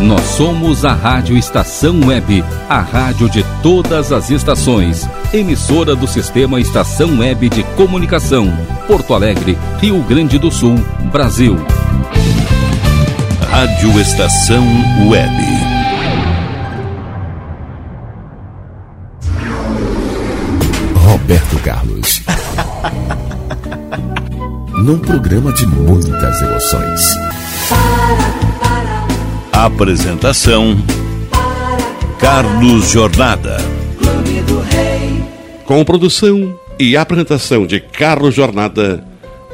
Nós somos a Rádio Estação Web, a rádio de todas as estações. Emissora do Sistema Estação Web de Comunicação. Porto Alegre, Rio Grande do Sul, Brasil. Rádio Estação Web. Roberto Carlos. Num programa de muitas emoções. Apresentação: Carlos Jornada. Com produção e apresentação de Carlos Jornada,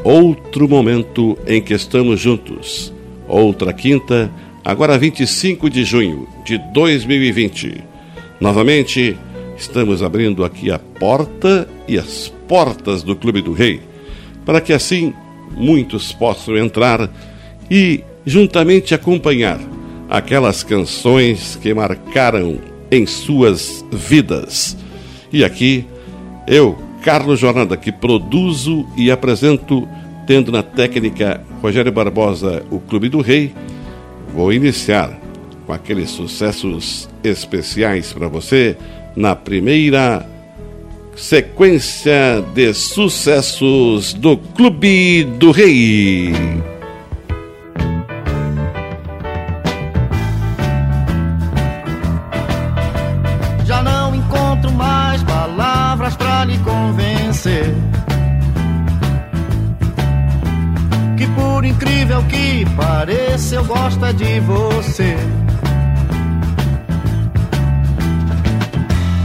outro momento em que estamos juntos. Outra quinta, agora 25 de junho de 2020. Novamente, estamos abrindo aqui a porta e as portas do Clube do Rei, para que assim muitos possam entrar e juntamente acompanhar aquelas canções que marcaram em suas vidas. E aqui, eu, Carlos Jornada, que produzo e apresento, tendo na técnica Rogério Barbosa o Clube do Rei, vou iniciar com aqueles sucessos especiais para você na primeira sequência de sucessos do Clube do Rei. Que pareça, eu gosto é de você.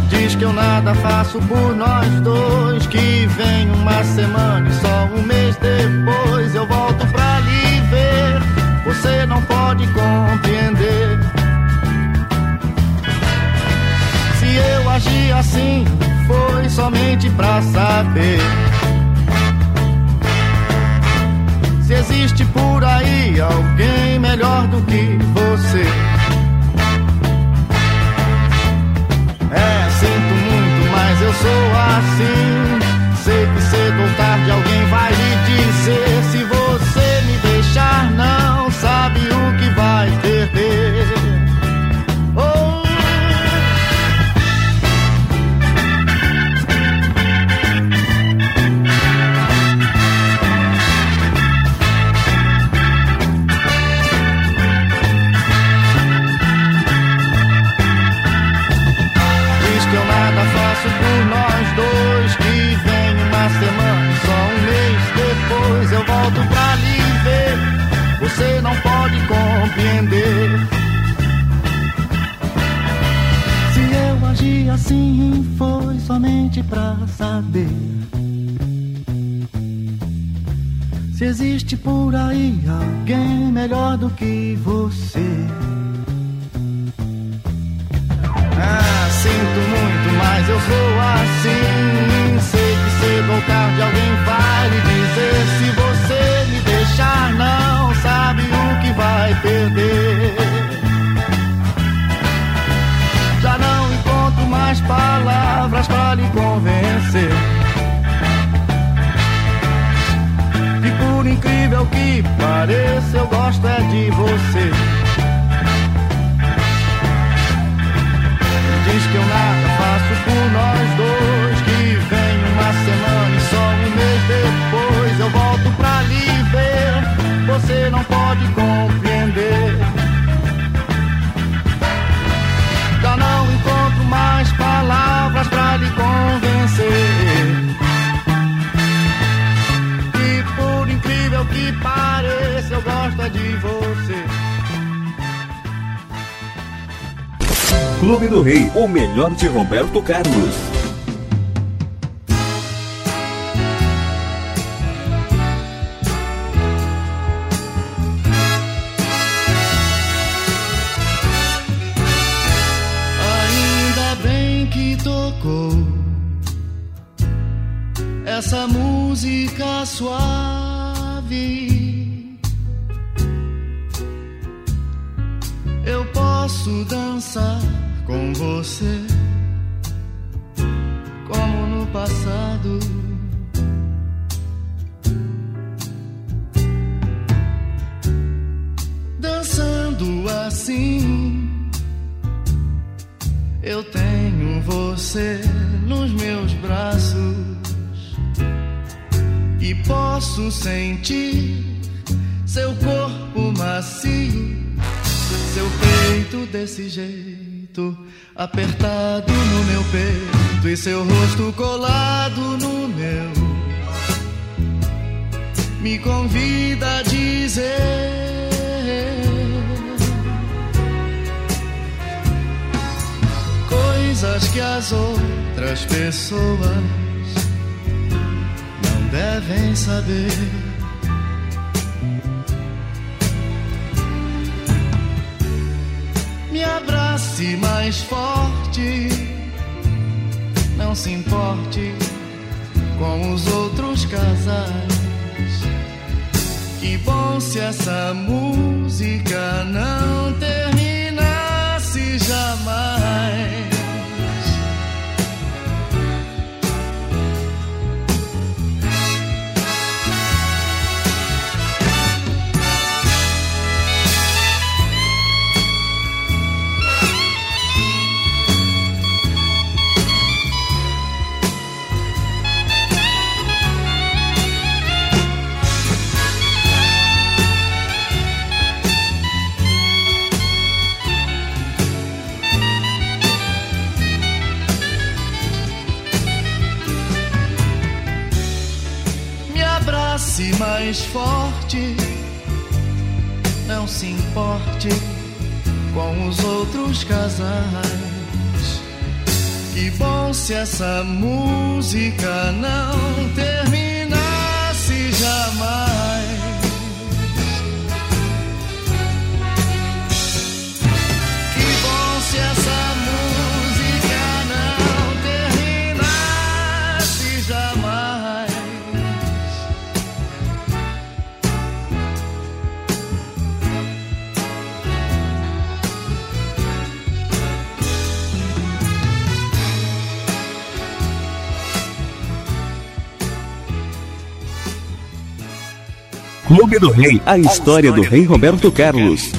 Diz que eu nada faço por nós dois. Que vem uma semana e só um mês depois eu volto pra lhe ver. Você não pode compreender. Se eu agi assim, foi somente pra saber. Se existe por aí alguém melhor do que você. É, sinto muito, mas eu sou assim. Sei que cedo ou tarde alguém vai lhe dizer: se você me deixar, não sabe o que vai perder. Somente pra saber. Se existe por aí alguém melhor do que você. Ah, sinto muito, mas eu sou assim. Sei que cedo ou tarde alguém vai lhe dizer se você me deixar não sabe o que vai perder. Para lhe convencer. E por incrível que pareça, eu gosto é de você. Clube do Rei, o melhor de Roberto Carlos. nasce mais forte. Não se importe com os outros casais. Que bom se essa música não terminasse jamais. mais forte. Não se importe com os outros casais. Que bom se essa música não terminasse jamais. Clube do Rei, a história do rei Roberto Carlos.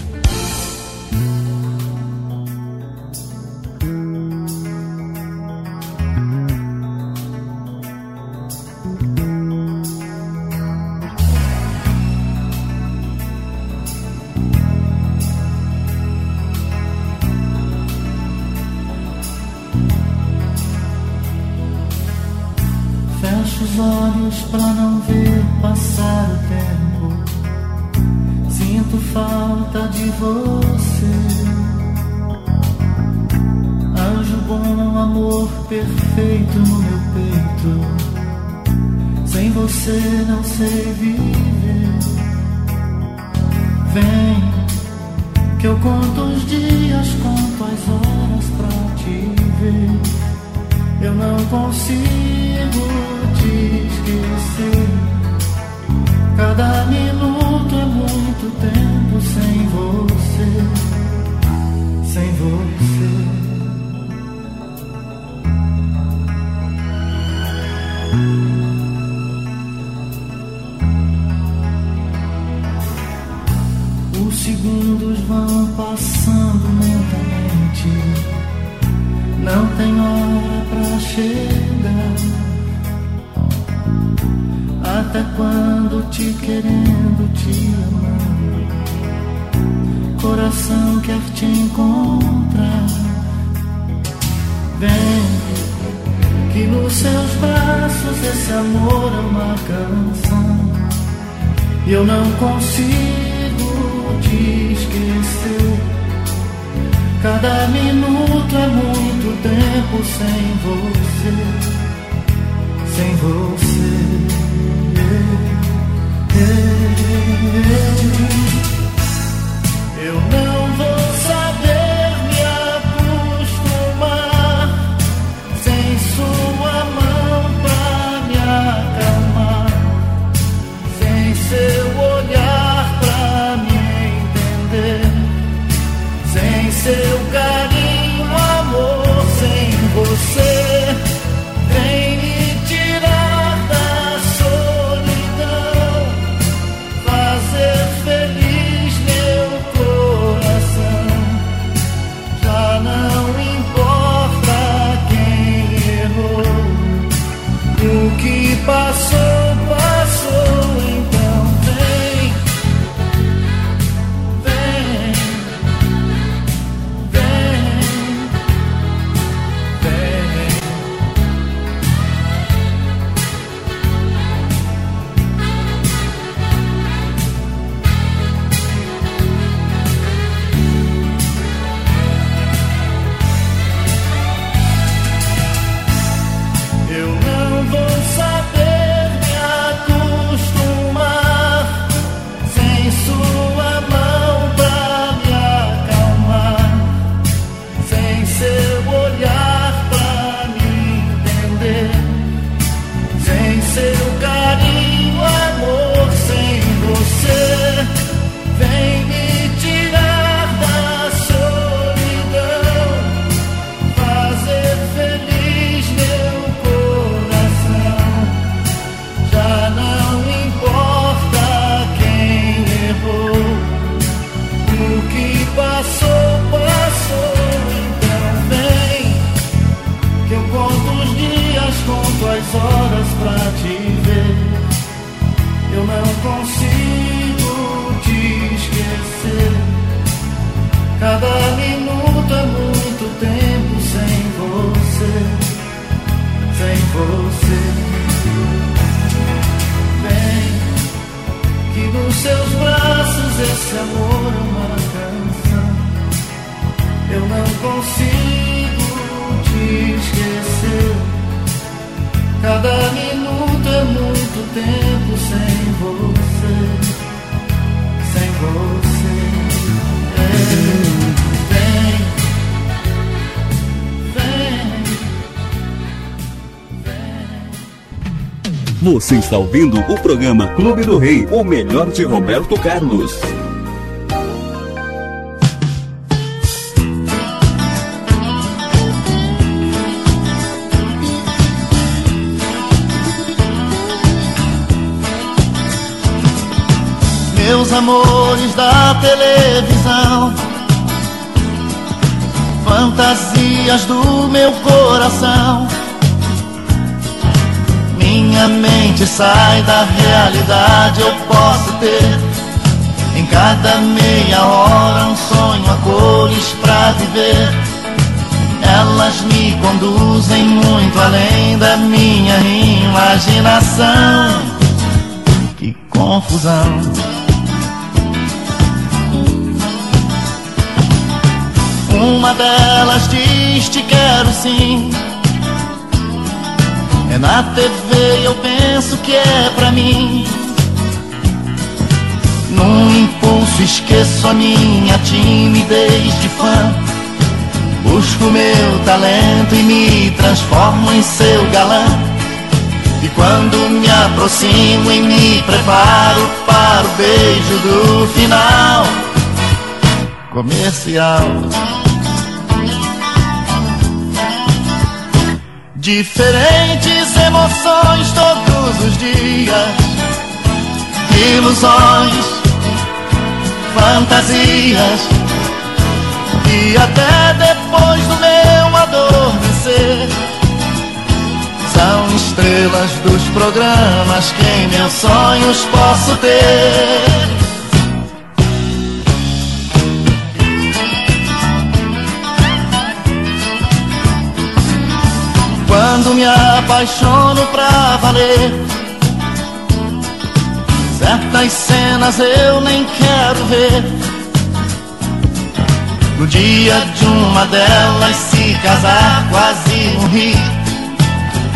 Esse amor uma canção. Eu não consigo te esquecer. Cada minuto é muito tempo sem você. Sem você. É. Você está ouvindo o programa Clube do Rei, o melhor de Roberto Carlos. Amores da televisão, fantasias do meu coração. Minha mente sai da realidade, eu posso ter em cada meia hora um sonho a cores pra viver. Elas me conduzem muito além da minha imaginação. Que confusão. Uma delas diz te quero sim. É na TV eu penso que é pra mim. Num impulso esqueço a minha timidez de fã. Busco meu talento e me transformo em seu galã. E quando me aproximo e me preparo para o beijo do final comercial. Diferentes emoções todos os dias, ilusões, fantasias, e até depois do meu adormecer, são estrelas dos programas que em meus sonhos posso ter. Quando me apaixono pra valer. Certas cenas eu nem quero ver. No dia de uma delas se casar, quase morri.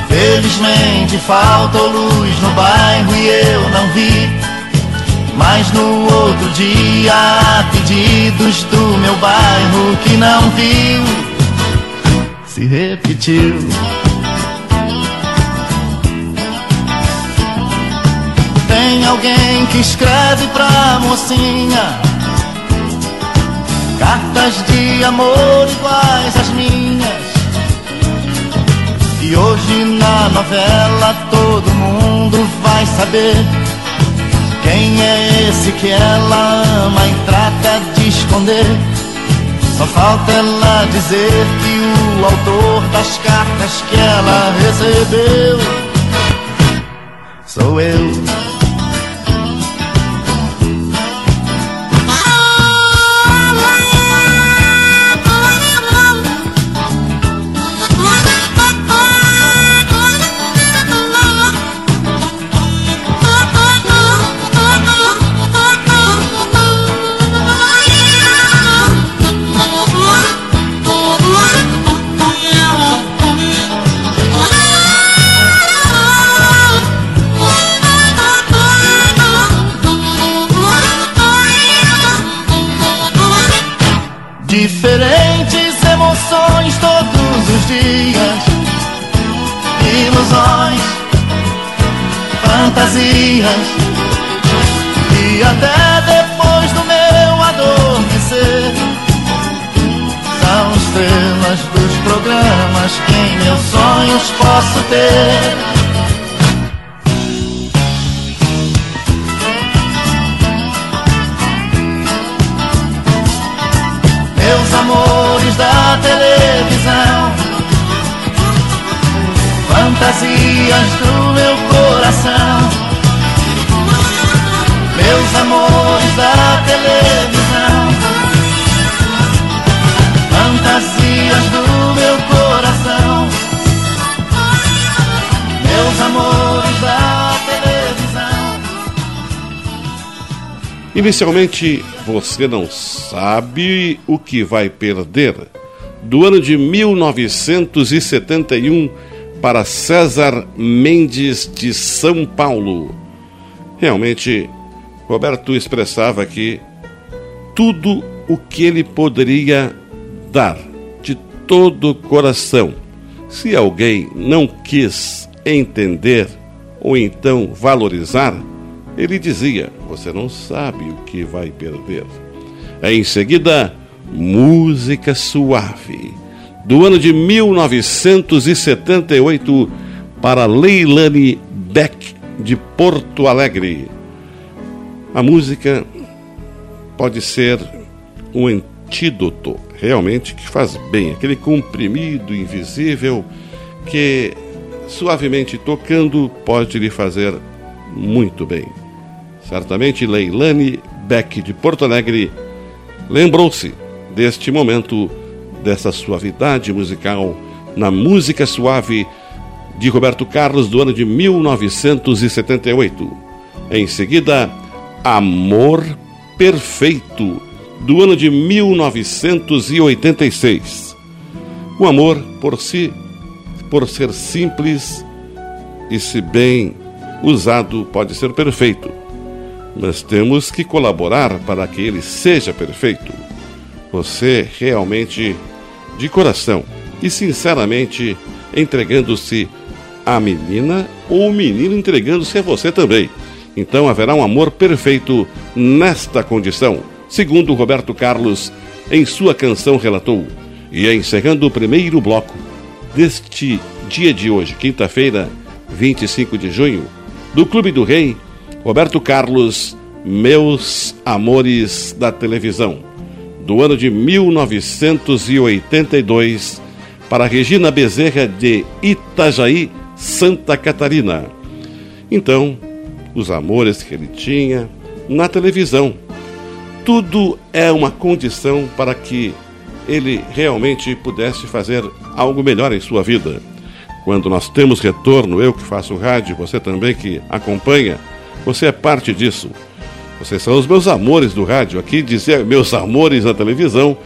Felizmente faltou luz no bairro e eu não vi. Mas no outro dia, há pedidos do meu bairro que não viu, se repetiu. Tem alguém que escreve pra mocinha Cartas de amor iguais às minhas. E hoje na novela todo mundo vai saber Quem é esse que ela ama e trata de esconder. Só falta ela dizer que o autor das cartas que ela recebeu Sou eu meus amores da televisão, fantasias do Inicialmente, você não sabe o que vai perder. Do ano de 1971 para César Mendes de São Paulo. Realmente, Roberto expressava que tudo o que ele poderia dar de todo o coração. Se alguém não quis entender ou então valorizar, ele dizia: Você não sabe o que vai perder. Em seguida, Música Suave, do ano de 1978, para Leilani Beck, de Porto Alegre. A música pode ser um antídoto, realmente, que faz bem, aquele comprimido invisível que, suavemente tocando, pode lhe fazer muito bem. Certamente Leilani Beck de Porto Alegre lembrou-se deste momento, dessa suavidade musical na música suave de Roberto Carlos do ano de 1978. Em seguida, Amor Perfeito do ano de 1986. O amor por si, por ser simples e se bem usado, pode ser perfeito mas temos que colaborar para que ele seja perfeito. Você realmente, de coração e sinceramente, entregando-se à menina ou o menino entregando-se a você também. Então haverá um amor perfeito nesta condição, segundo Roberto Carlos em sua canção relatou. E encerrando o primeiro bloco deste dia de hoje, quinta-feira, 25 de junho, do Clube do Rei, Roberto Carlos, Meus Amores da Televisão, do ano de 1982, para Regina Bezerra de Itajaí, Santa Catarina. Então, os amores que ele tinha na televisão. Tudo é uma condição para que ele realmente pudesse fazer algo melhor em sua vida. Quando nós temos retorno, eu que faço rádio, você também que acompanha, você é parte disso. Vocês são os meus amores do rádio. Aqui dizer meus amores na televisão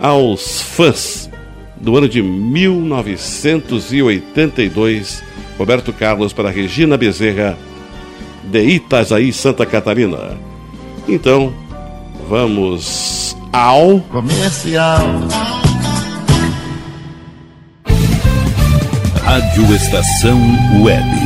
aos fãs do ano de 1982, Roberto Carlos para Regina Bezerra, de Itajaí, Santa Catarina. Então, vamos ao comercial. Rádio Estação Web.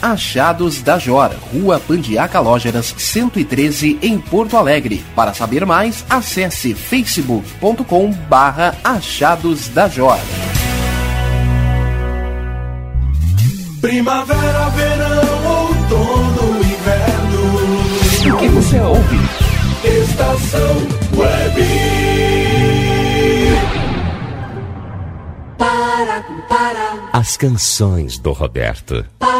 Achados da Jor, Rua Pandiaca Lógeras, 113, em Porto Alegre. Para saber mais, acesse facebook.com barra Achados da Jor. Primavera, verão, outono, inverno. O que você ouve? Estação Web. Para, para, As canções do Roberto. para,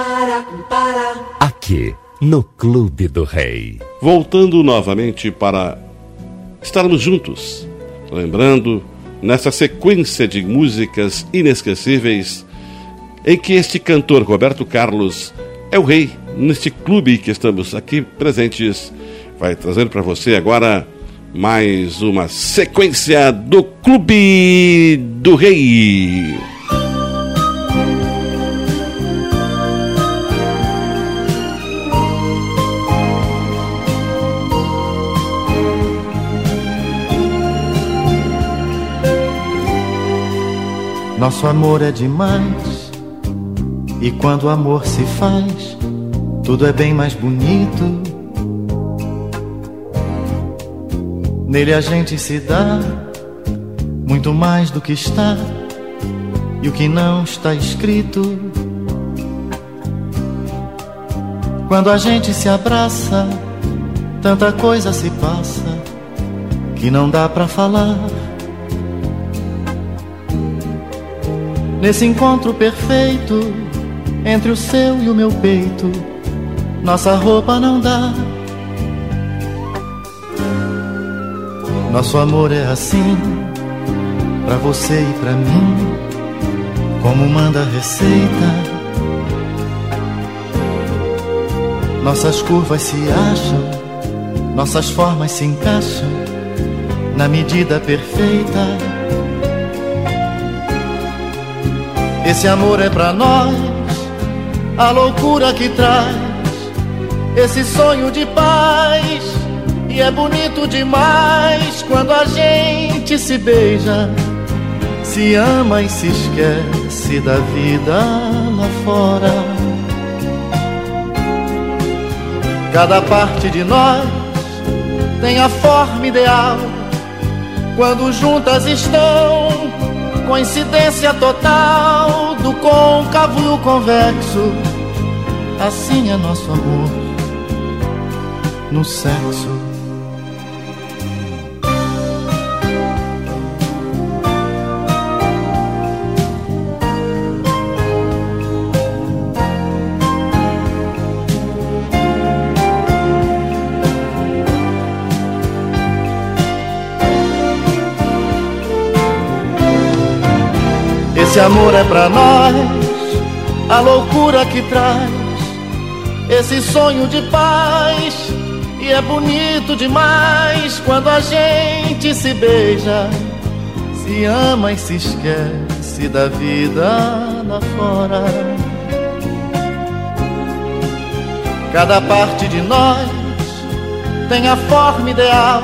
para. Aqui, no Clube do Rei. Voltando novamente para estarmos juntos, lembrando nessa sequência de músicas inesquecíveis em que este cantor Roberto Carlos é o rei neste clube que estamos aqui presentes. Vai trazendo para você agora mais uma sequência do Clube do Rei. Nosso amor é demais. E quando o amor se faz, tudo é bem mais bonito. Nele a gente se dá muito mais do que está e o que não está escrito. Quando a gente se abraça, tanta coisa se passa que não dá pra falar. Nesse encontro perfeito entre o seu e o meu peito, nossa roupa não dá. Nosso amor é assim, pra você e pra mim, como manda a receita. Nossas curvas se acham, nossas formas se encaixam na medida perfeita. Esse amor é pra nós, a loucura que traz esse sonho de paz. E é bonito demais quando a gente se beija, se ama e se esquece da vida lá fora. Cada parte de nós tem a forma ideal quando juntas estão coincidência total do côncavo e o convexo. Assim é nosso amor no sexo. Esse amor é pra nós, a loucura que traz esse sonho de paz. E é bonito demais quando a gente se beija, se ama e se esquece da vida lá fora. Cada parte de nós tem a forma ideal.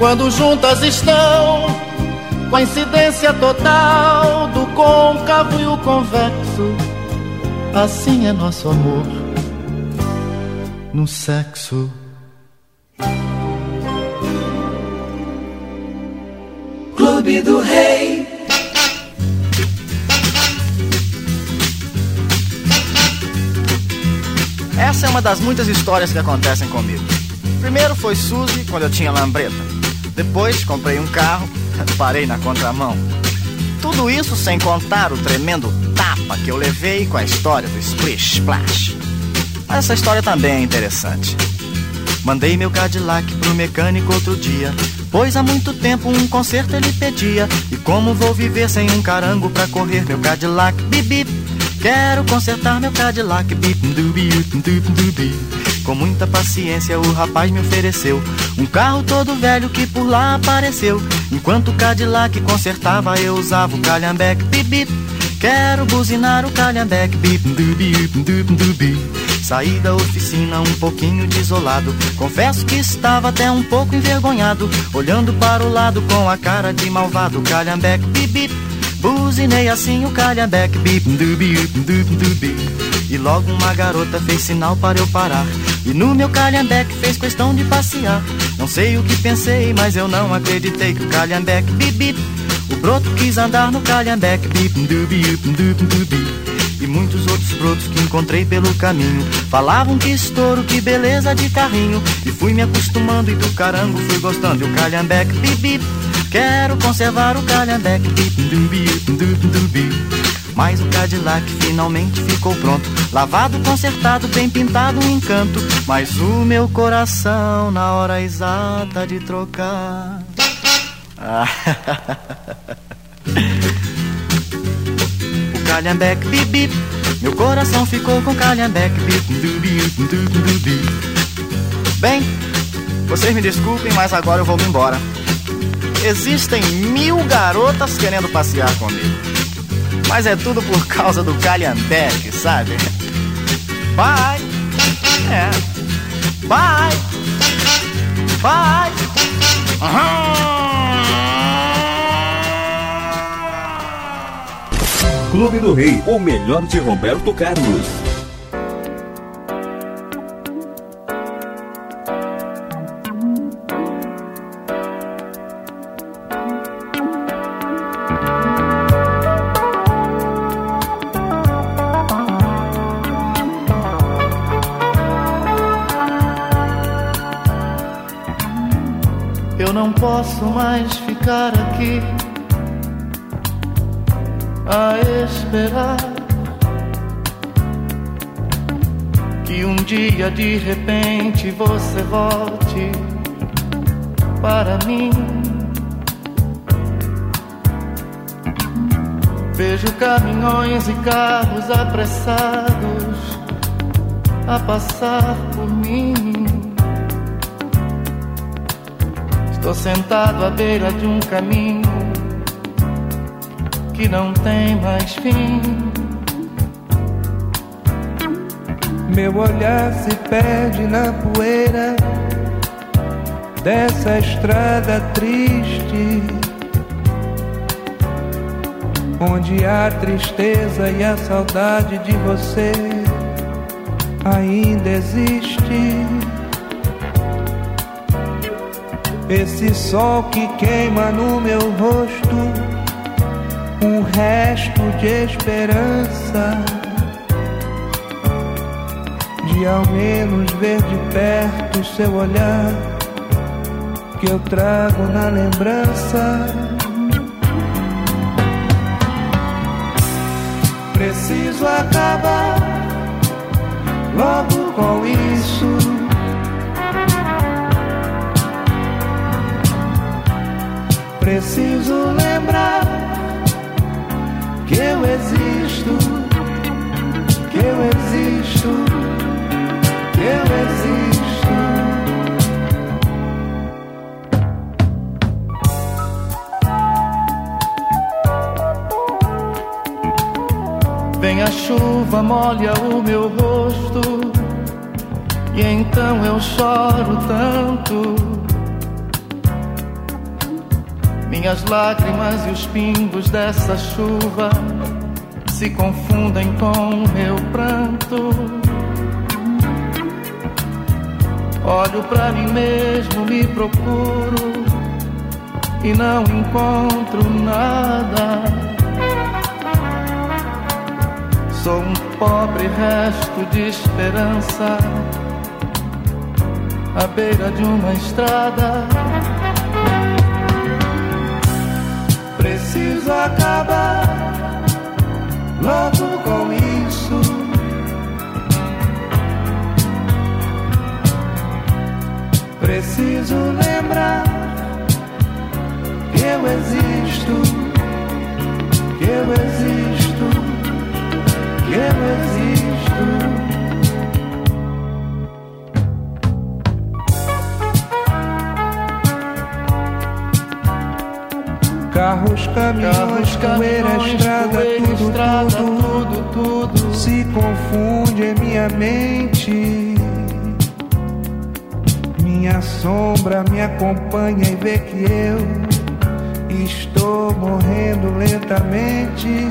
Quando juntas estão, coincidência total do côncavo e o convexo. Assim é nosso amor no sexo. Clube do Rei. Essa é uma das muitas histórias que acontecem comigo. Primeiro foi Suzy, quando eu tinha lambreta. Depois comprei um carro, parei na contramão. Tudo isso sem contar o tremendo tapa que eu levei com a história do Splish Splash. Mas essa história também é interessante. Mandei meu Cadillac pro mecânico outro dia, pois há muito tempo um conserto ele pedia. E como vou viver sem um carango pra correr meu Cadillac? Bip bip. Quero consertar meu Cadillac. Bip dubi, dubi, dubi. Com muita paciência o rapaz me ofereceu um carro todo velho que por lá apareceu. Enquanto o Cadillac consertava, eu usava o calhambeque. Bip bip. Quero buzinar o calhambeque. Bip dubi, dubi, dubi. Saí da oficina um pouquinho desolado. Confesso que estava até um pouco envergonhado. Olhando para o lado com a cara de malvado. Calhambeque, bip bip. Buzinei assim o calhambeque, bip dubi, dubi, dubi. E logo uma garota fez sinal para eu parar. E no meu calhambeque fez questão de passear. Não sei o que pensei, mas eu não acreditei que o calhambeque, bip bip. O broto quis andar no calhambeque, bip dubi, dubi, dubi e muitos outros brotos que encontrei pelo caminho. Falavam que estouro, que beleza de carrinho. E fui me acostumando e do carango fui gostando. E o calhambeque, bip. Quero conservar o calhambeque, bip dubi, dubi, dubi. Mas o Cadillac finalmente ficou pronto. Lavado, consertado, bem pintado, um encanto. Mas o meu coração, na hora exata de trocar. o calhambeque, bip. Meu coração ficou com calhambeque, bip. Bem, vocês me desculpem, mas agora eu vou me embora. Existem mil garotas querendo passear comigo. Mas é tudo por causa do calhambeque, sabe? Bye! É. Bye! Bye! Clube do Rei, o melhor de Roberto Carlos. De repente você volte para mim. Vejo caminhões e carros apressados a passar por mim. Estou sentado à beira de um caminho que não tem mais fim. Meu olhar se perde na poeira dessa estrada triste, onde a tristeza e a saudade de você ainda existe. Esse sol que queima no meu rosto, um resto de esperança, de ao menos ver de perto seu olhar, que eu trago na lembrança. Preciso acabar logo com isso. Preciso lembrar que eu existo, que eu existo, Vem a chuva, molha o meu rosto, e então eu choro tanto. Minhas lágrimas e os pingos dessa chuva se confundem com meu pranto. Olho para mim mesmo, me procuro e não encontro nada. Sou um pobre resto de esperança à beira de uma estrada. Preciso acabar logo com isso. Preciso lembrar que eu existo, que eu existo que eu existo. Carros, caminhões, poeira, estrada, tudo, estrada tudo, tudo, tudo se confunde em minha mente. Minha sombra me acompanha e vê que eu estou morrendo lentamente.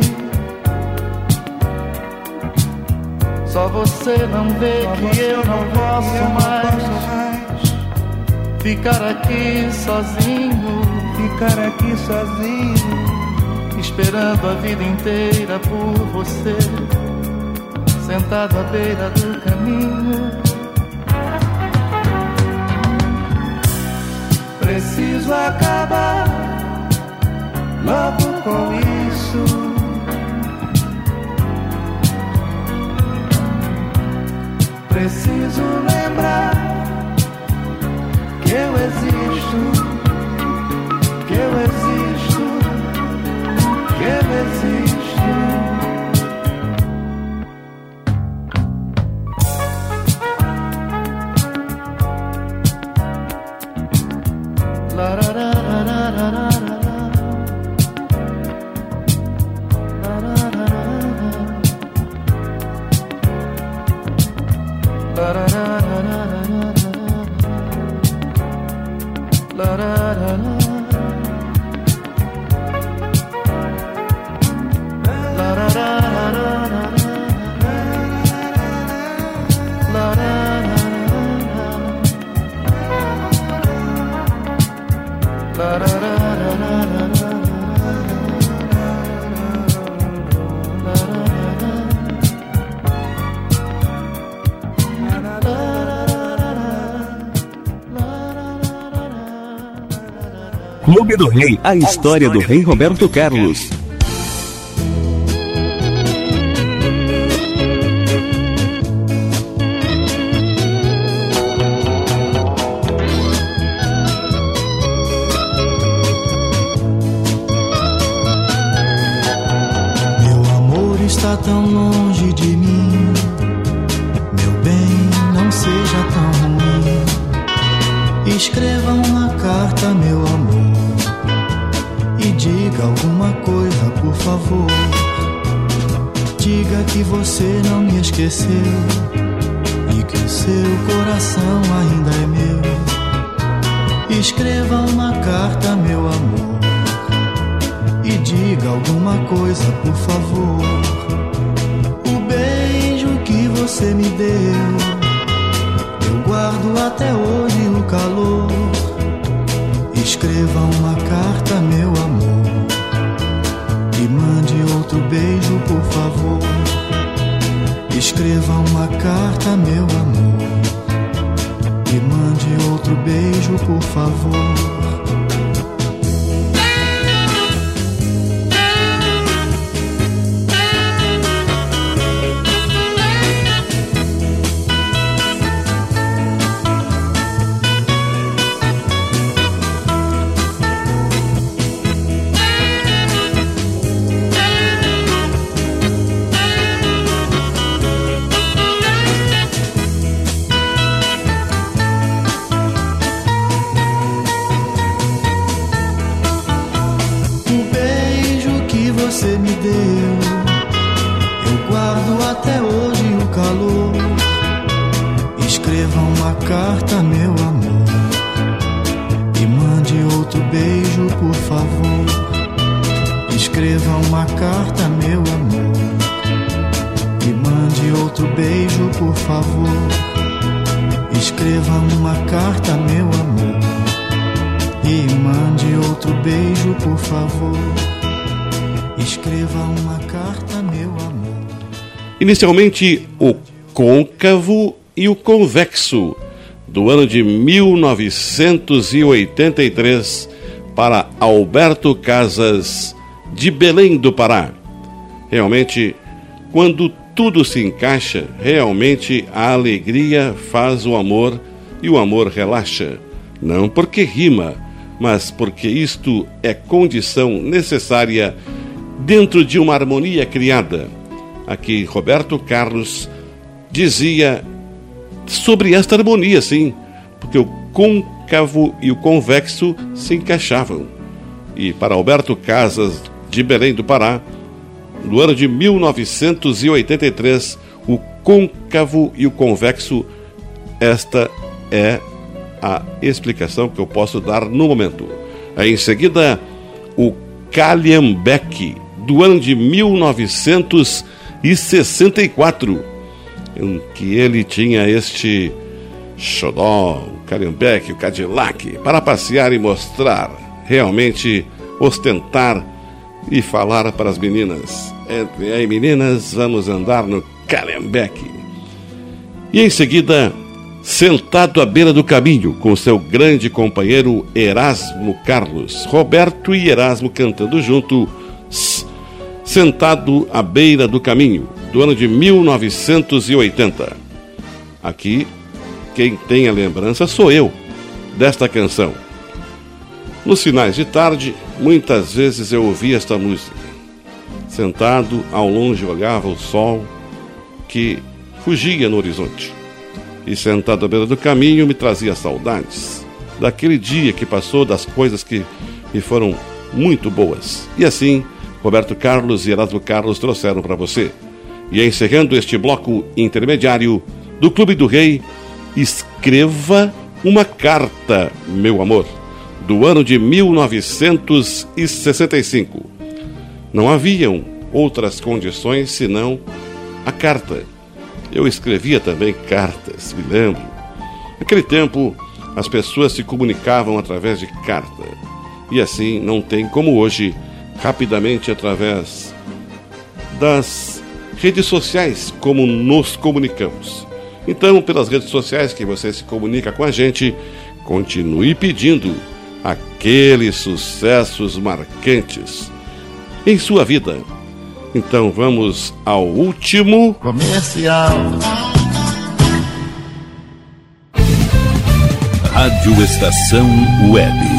Só você não vê Só que eu não posso, eu mais, não posso mais ficar aqui sozinho, ficar aqui sozinho, esperando a vida inteira por você, sentado à beira do caminho. Preciso acabar logo com isso. preciso lembrar que eu existo, que eu existo, que eu existo. Clube do Rei, a história do rei Roberto Carlos. Carta, meu amor. E mande outro beijo, por favor. Escreva uma carta, meu amor. E mande outro beijo, por favor. Escreva uma carta, meu amor. E mande outro beijo, por favor. Escreva uma carta, meu amor. Inicialmente, o côncavo e o convexo, do ano de 1983, para Alberto Casas, de Belém do Pará. Realmente, quando tudo se encaixa, realmente a alegria faz o amor e o amor relaxa. Não porque rima, mas porque isto é condição necessária dentro de uma harmonia criada. Aqui Roberto Carlos dizia sobre esta harmonia, sim, porque o côncavo e o convexo se encaixavam. E para Alberto Casas, de Belém do Pará, no ano de 1983, o côncavo e o convexo, esta é a explicação que eu posso dar no momento. Aí, em seguida, o Calhambeck, do ano de 1964, em que ele tinha este xodó, o Calhambeck, o Cadillac, para passear e mostrar, realmente ostentar e falar para as meninas. Entre aí, meninas, vamos andar no Calhambeck. E em seguida, sentado à beira do caminho, com seu grande companheiro Erasmo Carlos, Roberto e Erasmo cantando juntos, sentado à beira do caminho, do ano de 1980. Aqui, quem tem a lembrança sou eu desta canção. Nos finais de tarde, muitas vezes eu ouvia esta música. Sentado, ao longe olhava o sol que fugia no horizonte. E sentado à beira do caminho me trazia saudades daquele dia que passou, das coisas que me foram muito boas. E assim, Roberto Carlos e Erasmo Carlos trouxeram para você. E encerrando este bloco intermediário do Clube do Rei, escreva uma carta, meu amor, do ano de 1965. Não haviam outras condições senão a carta. Eu escrevia também cartas, me lembro. Naquele tempo, as pessoas se comunicavam através de carta. E assim não tem como hoje, rapidamente através das redes sociais, como nos comunicamos. Então, pelas redes sociais que você se comunica com a gente, continue pedindo aqueles sucessos marcantes em sua vida. Então vamos ao último comercial. Rádio Estação Web.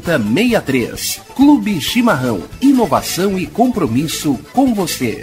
14 7063. Clube Chimarrão. Inovação e compromisso com você.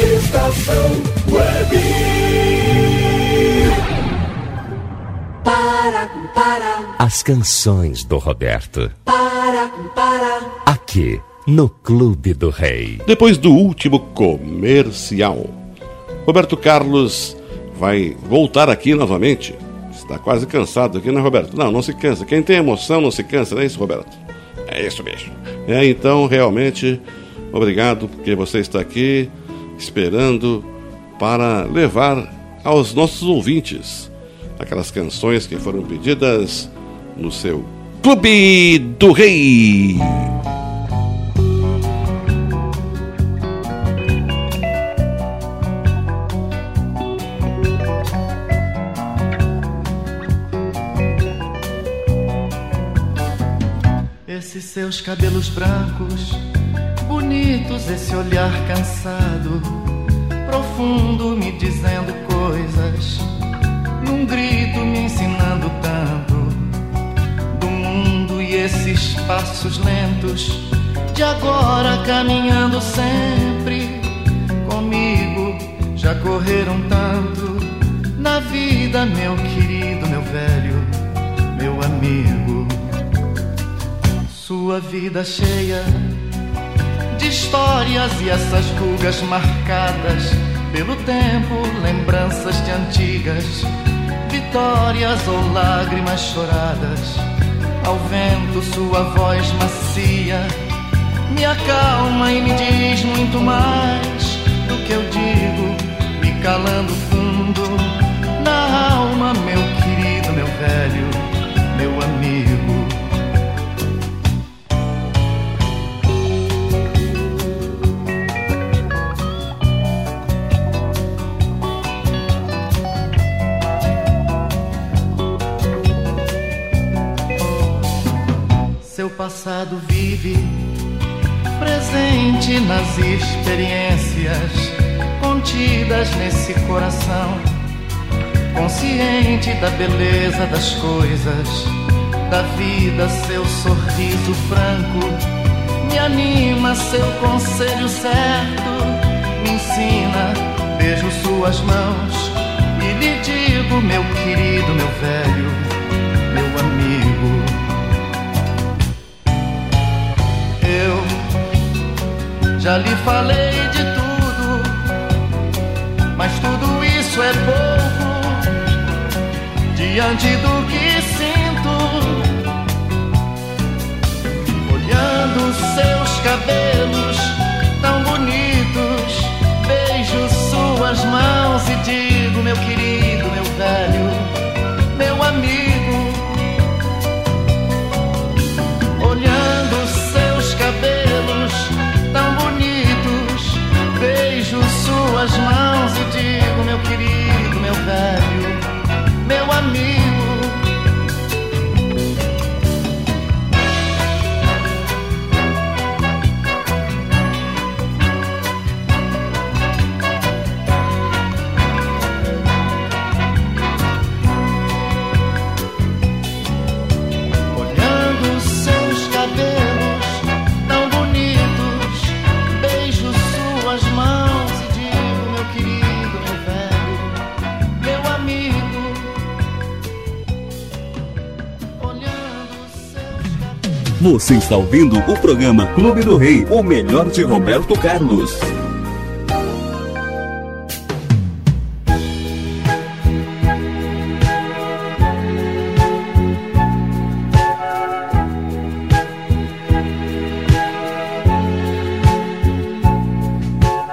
Estação Web. Para, para. As canções do Roberto. Para, para. Aqui, no Clube do Rei. Depois do último comercial, Roberto Carlos vai voltar aqui novamente. Está quase cansado aqui, né, Roberto? Não, não se cansa. Quem tem emoção não se cansa, não é isso, Roberto? É isso mesmo. É, então, realmente, obrigado porque você está aqui esperando para levar aos nossos ouvintes aquelas canções que foram pedidas no seu Clube do Rei. Esses seus cabelos brancos, esse olhar cansado, profundo, me dizendo coisas, num grito me ensinando tanto do mundo e esses passos lentos de agora caminhando sempre comigo, já correram tanto na vida, meu querido, meu velho, meu amigo. Sua vida cheia de histórias e essas rugas marcadas pelo tempo, lembranças de antigas vitórias ou lágrimas choradas. Ao vento, sua voz macia me acalma e me diz muito mais do que eu digo, me calando fundo passado vive presente nas experiências contidas nesse coração, consciente da beleza das coisas, da vida, seu sorriso franco me anima, seu conselho certo me ensina, beijo suas mãos e lhe digo, meu querido, meu velho, já lhe falei de tudo, mas tudo isso é pouco diante do que sinto. Olhando seus cabelos Você está ouvindo o programa Clube do Rei, o melhor de Roberto Carlos.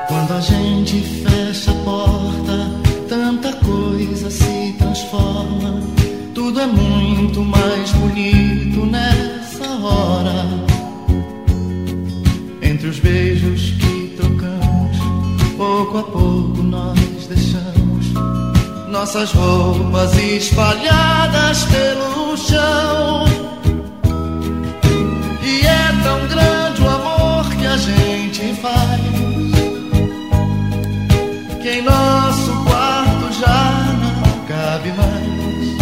Quando a gente fecha a porta, tanta coisa se transforma. Tudo é muito nossas roupas espalhadas pelo chão. E é tão grande o amor que a gente faz que em nosso quarto já não cabe mais.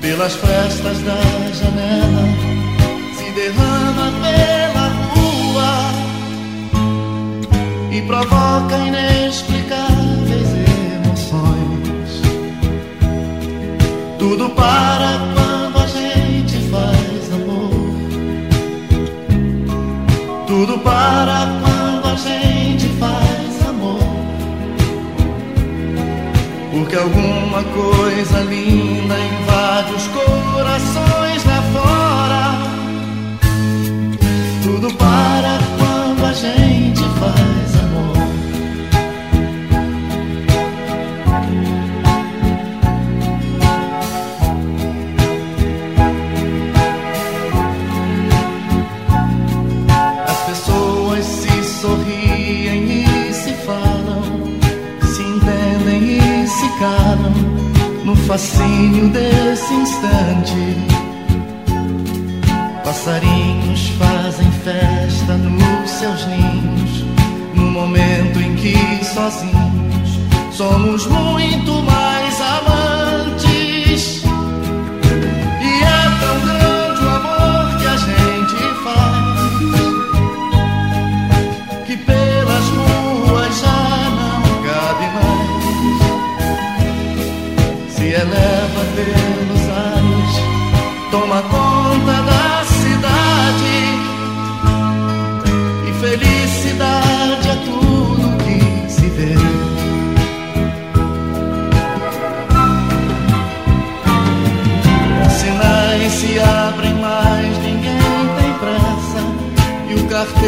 Pelas frestas da janela se derrama pela rua e provoca inexplicáveis Tudo para quando a gente faz amor. Tudo para quando a gente faz amor. Porque alguma coisa linda invade os corações fascínio desse instante. Passarinhos fazem festa nos seus ninhos, no momento em que sozinhos somos muito mais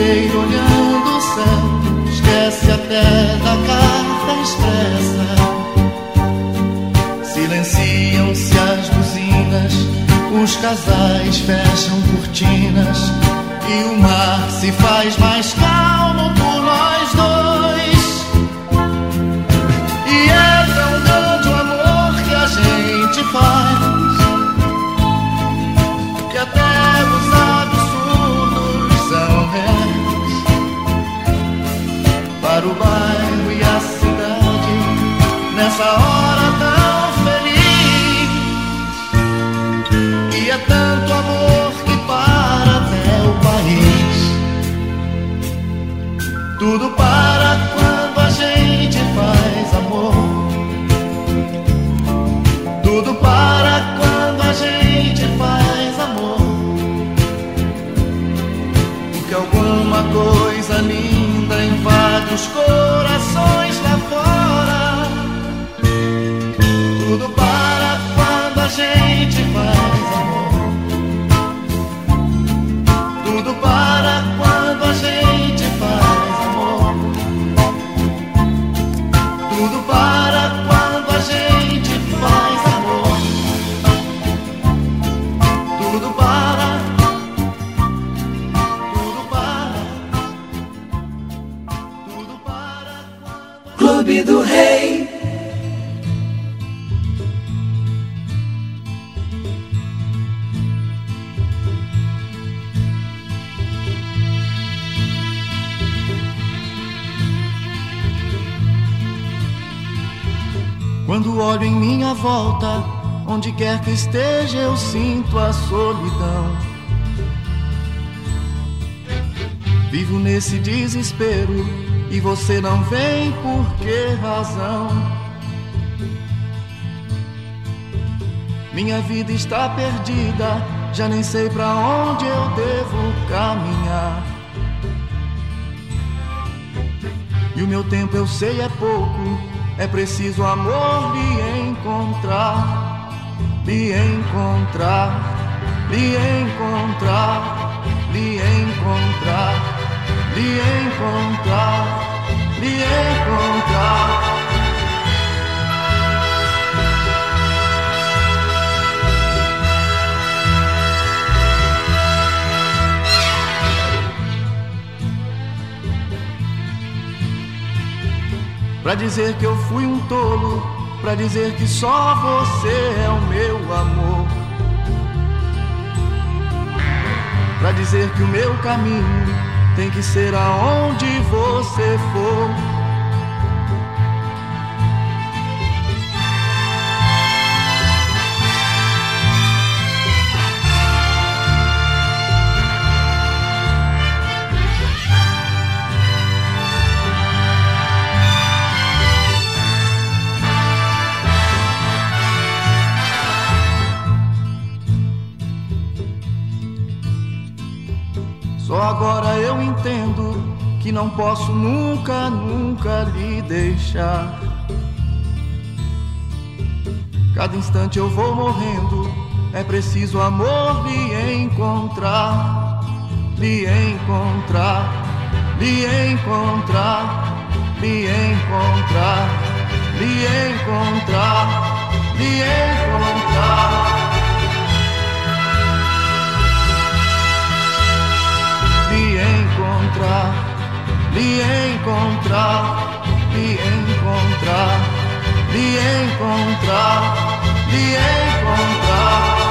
o carteiro olhando o céu esquece até da carta expressa. Silenciam-se as buzinas, os casais fecham cortinas e o mar se faz mais calmo por nós dois. Volta, onde quer que esteja, eu sinto a solidão. Vivo nesse desespero e você não vem por que razão? Minha vida está perdida, já nem sei pra onde eu devo caminhar. E o meu tempo eu sei é pouco, é preciso amor lhe encontrar, lhe encontrar, lhe encontrar, lhe encontrar, lhe encontrar, lhe encontrar. Pra dizer que eu fui um tolo, pra dizer que só você é o meu amor. Pra dizer que o meu caminho tem que ser aonde você for. Não posso nunca, nunca lhe deixar. Cada instante eu vou morrendo, é preciso amor lhe encontrar, lhe encontrar, lhe encontrar, lhe encontrar, lhe encontrar, lhe encontrar. lhe encontrar, lhe encontrar, lhe encontrar, lhe encontrar, lhe encontrar.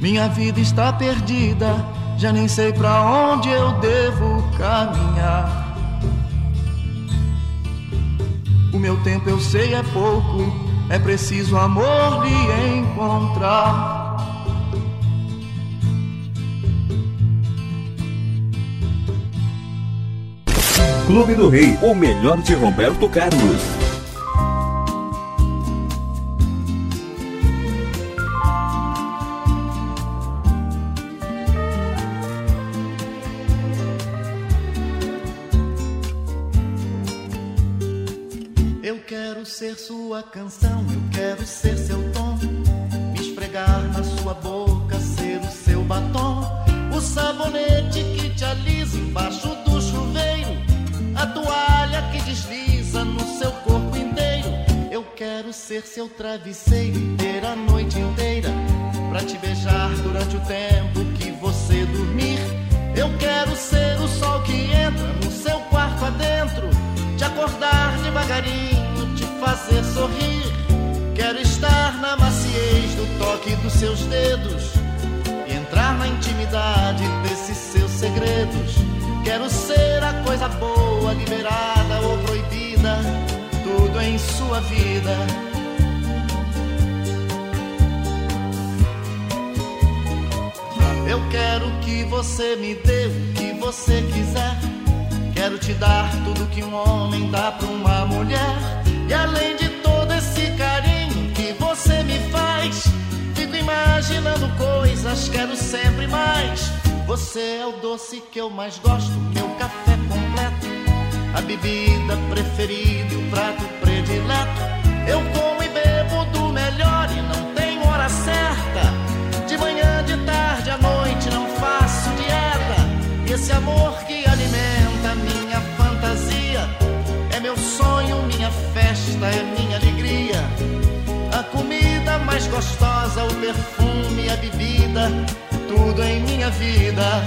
Minha vida está perdida, já nem sei pra onde eu devo caminhar. O meu tempo eu sei é pouco, é preciso amor lhe encontrar. Clube do Rei, o melhor de Roberto Carlos. Ser seu travesseiro ter a noite inteira. Pra te beijar durante o tempo que você dormir. Eu quero ser o sol que entra no seu quarto adentro. Te acordar devagarinho, te fazer sorrir. Quero estar na maciez do toque dos seus dedos. E entrar na intimidade desses seus segredos. Quero ser a coisa boa, liberada ou proibida. Tudo em sua vida. Eu quero que você me dê o que você quiser. Quero te dar tudo que um homem dá pra uma mulher. E além de todo esse carinho que você me faz, fico imaginando coisas, quero sempre mais. Você é o doce que eu mais gosto, meu café completo, a bebida preferida, o prato predileto. Eu como e bebo do melhor e não tenho hora certa. De manhã, de tarde, à noite, esse amor que alimenta minha fantasia é meu sonho, minha festa, é minha alegria. A comida mais gostosa, o perfume, a bebida, tudo em minha vida.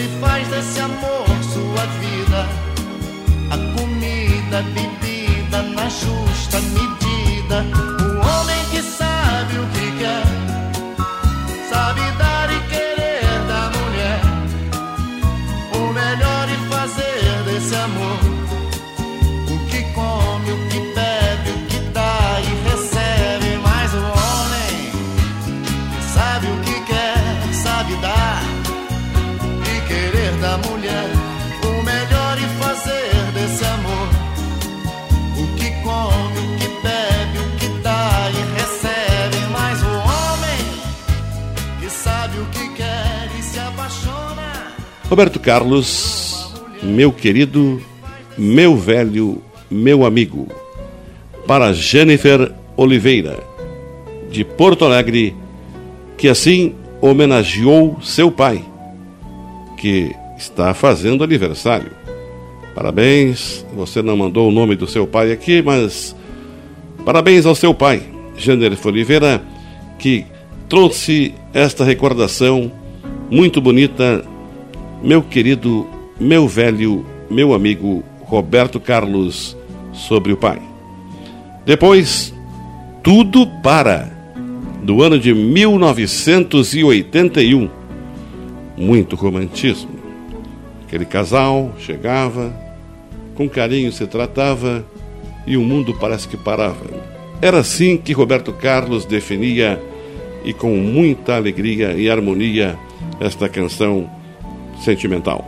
Ele faz desse amor sua vida. A comida, a bebida na justa medida. Roberto Carlos, meu querido, meu velho, meu amigo. Para Jennifer Oliveira, de Porto Alegre, que assim homenageou seu pai, que está fazendo aniversário. Parabéns, você não mandou o nome do seu pai aqui, mas parabéns ao seu pai, Jennifer Oliveira, que trouxe esta recordação muito bonita meu querido, meu velho, meu amigo Roberto Carlos sobre o pai. Depois, tudo para do ano de 1981. Muito romantismo. Aquele casal chegava, com carinho se tratava e o mundo parece que parava. Era assim que Roberto Carlos definia e com muita alegria e harmonia esta canção sentimental.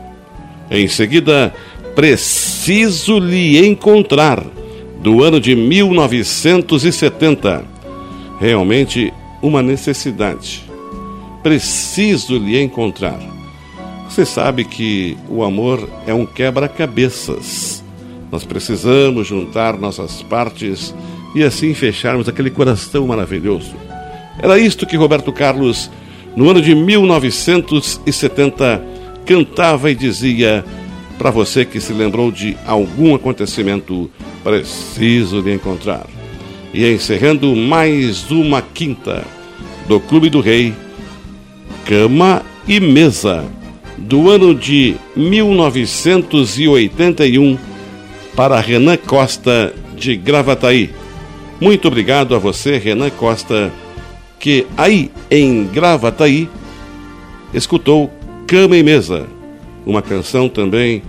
Em seguida, Preciso Lhe Encontrar, do ano de 1970. Realmente uma necessidade. Preciso lhe encontrar. Você sabe que o amor é um quebra-cabeças. Nós precisamos juntar nossas partes e assim fecharmos aquele coração maravilhoso. Era isto que Roberto Carlos, no ano de 1970, cantava e dizia para você que se lembrou de algum acontecimento, preciso lhe encontrar. E encerrando mais uma quinta do Clube do Rei, Cama e Mesa, do ano de 1981, para Renan Costa de Gravataí. Muito obrigado a você, Renan Costa, que aí em Gravataí escutou Cama e Mesa, uma canção também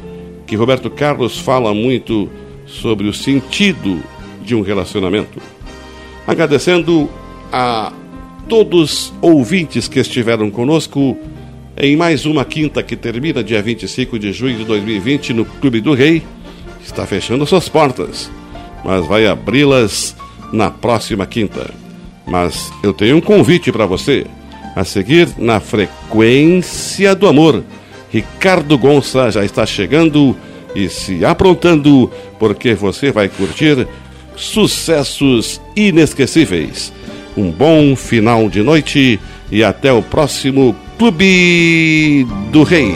que Roberto Carlos fala muito sobre o sentido de um relacionamento. Agradecendo a todos ouvintes que estiveram conosco em mais uma quinta que termina dia 25 de junho de 2020 no Clube do Rei. Está fechando suas portas, mas vai abri-las na próxima quinta. Mas eu tenho um convite para você a seguir na frequência do amor. Ricardo Gonça já está chegando e se aprontando, porque você vai curtir sucessos inesquecíveis. Um bom final de noite e até o próximo Clube do Rei.